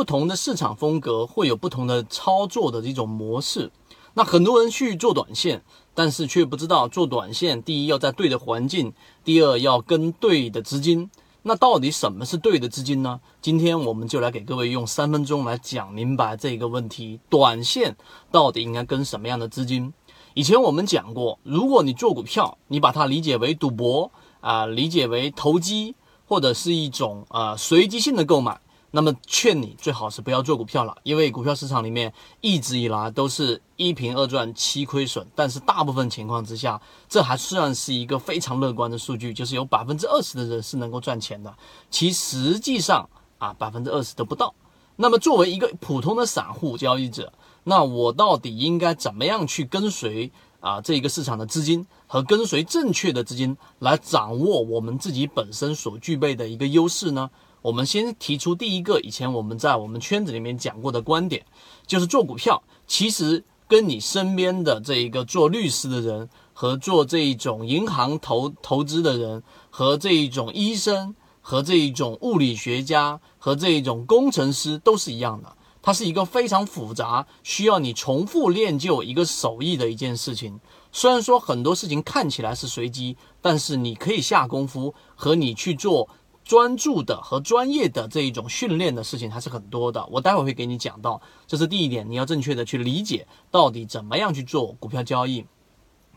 不同的市场风格，会有不同的操作的这种模式。那很多人去做短线，但是却不知道做短线，第一要在对的环境，第二要跟对的资金。那到底什么是对的资金呢？今天我们就来给各位用三分钟来讲明白这个问题：短线到底应该跟什么样的资金？以前我们讲过，如果你做股票，你把它理解为赌博啊，理解为投机，或者是一种啊随机性的购买。那么劝你最好是不要做股票了，因为股票市场里面一直以来都是一平二赚七亏损，但是大部分情况之下，这还算是一个非常乐观的数据，就是有百分之二十的人是能够赚钱的，其实际上啊百分之二十都不到。那么作为一个普通的散户交易者，那我到底应该怎么样去跟随啊这一个市场的资金和跟随正确的资金来掌握我们自己本身所具备的一个优势呢？我们先提出第一个，以前我们在我们圈子里面讲过的观点，就是做股票其实跟你身边的这一个做律师的人和做这一种银行投投资的人和这一种医生和这一种物理学家和这一种工程师都是一样的，它是一个非常复杂，需要你重复练就一个手艺的一件事情。虽然说很多事情看起来是随机，但是你可以下功夫和你去做。专注的和专业的这一种训练的事情还是很多的，我待会会给你讲到，这是第一点，你要正确的去理解到底怎么样去做股票交易。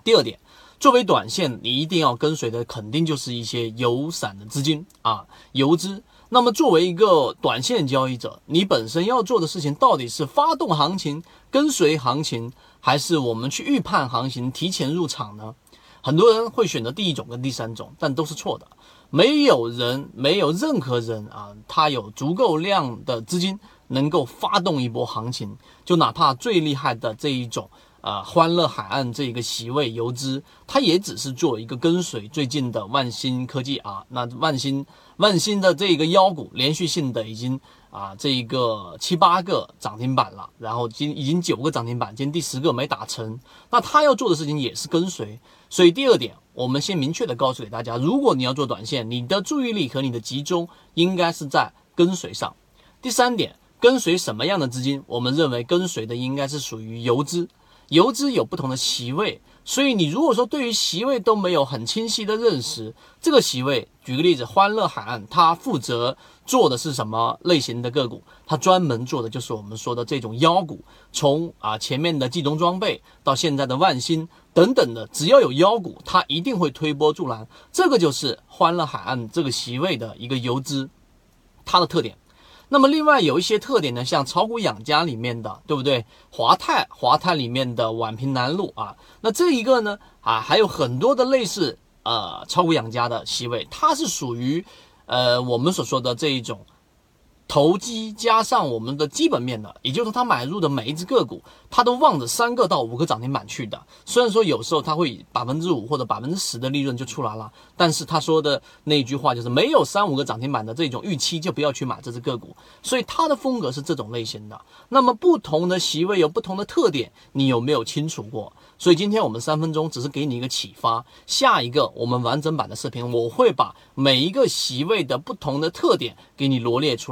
第二点，作为短线，你一定要跟随的肯定就是一些有散的资金啊，游资。那么作为一个短线交易者，你本身要做的事情到底是发动行情、跟随行情，还是我们去预判行情、提前入场呢？很多人会选择第一种跟第三种，但都是错的。没有人，没有任何人啊，他有足够量的资金能够发动一波行情。就哪怕最厉害的这一种啊，欢乐海岸这一个席位游资，它也只是做一个跟随最近的万兴科技啊。那万兴万兴的这一个妖股，连续性的已经啊，这一个七八个涨停板了，然后今已经九个涨停板，今天第十个没打成。那他要做的事情也是跟随。所以第二点。我们先明确的告诉给大家，如果你要做短线，你的注意力和你的集中应该是在跟随上。第三点，跟随什么样的资金？我们认为跟随的应该是属于游资，游资有不同的席位。所以你如果说对于席位都没有很清晰的认识，这个席位，举个例子，欢乐海岸，它负责做的是什么类型的个股？它专门做的就是我们说的这种妖股，从啊前面的冀东装备到现在的万兴等等的，只要有妖股，它一定会推波助澜。这个就是欢乐海岸这个席位的一个游资，它的特点。那么另外有一些特点呢，像炒股养家里面的，对不对？华泰，华泰里面的宛平南路啊，那这一个呢，啊，还有很多的类似呃炒股养家的席位，它是属于呃我们所说的这一种。投机加上我们的基本面的，也就是说他买入的每一只个股，他都望着三个到五个涨停板去的。虽然说有时候他会百分之五或者百分之十的利润就出来了，但是他说的那句话就是没有三五个涨停板的这种预期就不要去买这只个股。所以他的风格是这种类型的。那么不同的席位有不同的特点，你有没有清楚过？所以今天我们三分钟只是给你一个启发。下一个我们完整版的视频，我会把每一个席位的不同的特点给你罗列出来。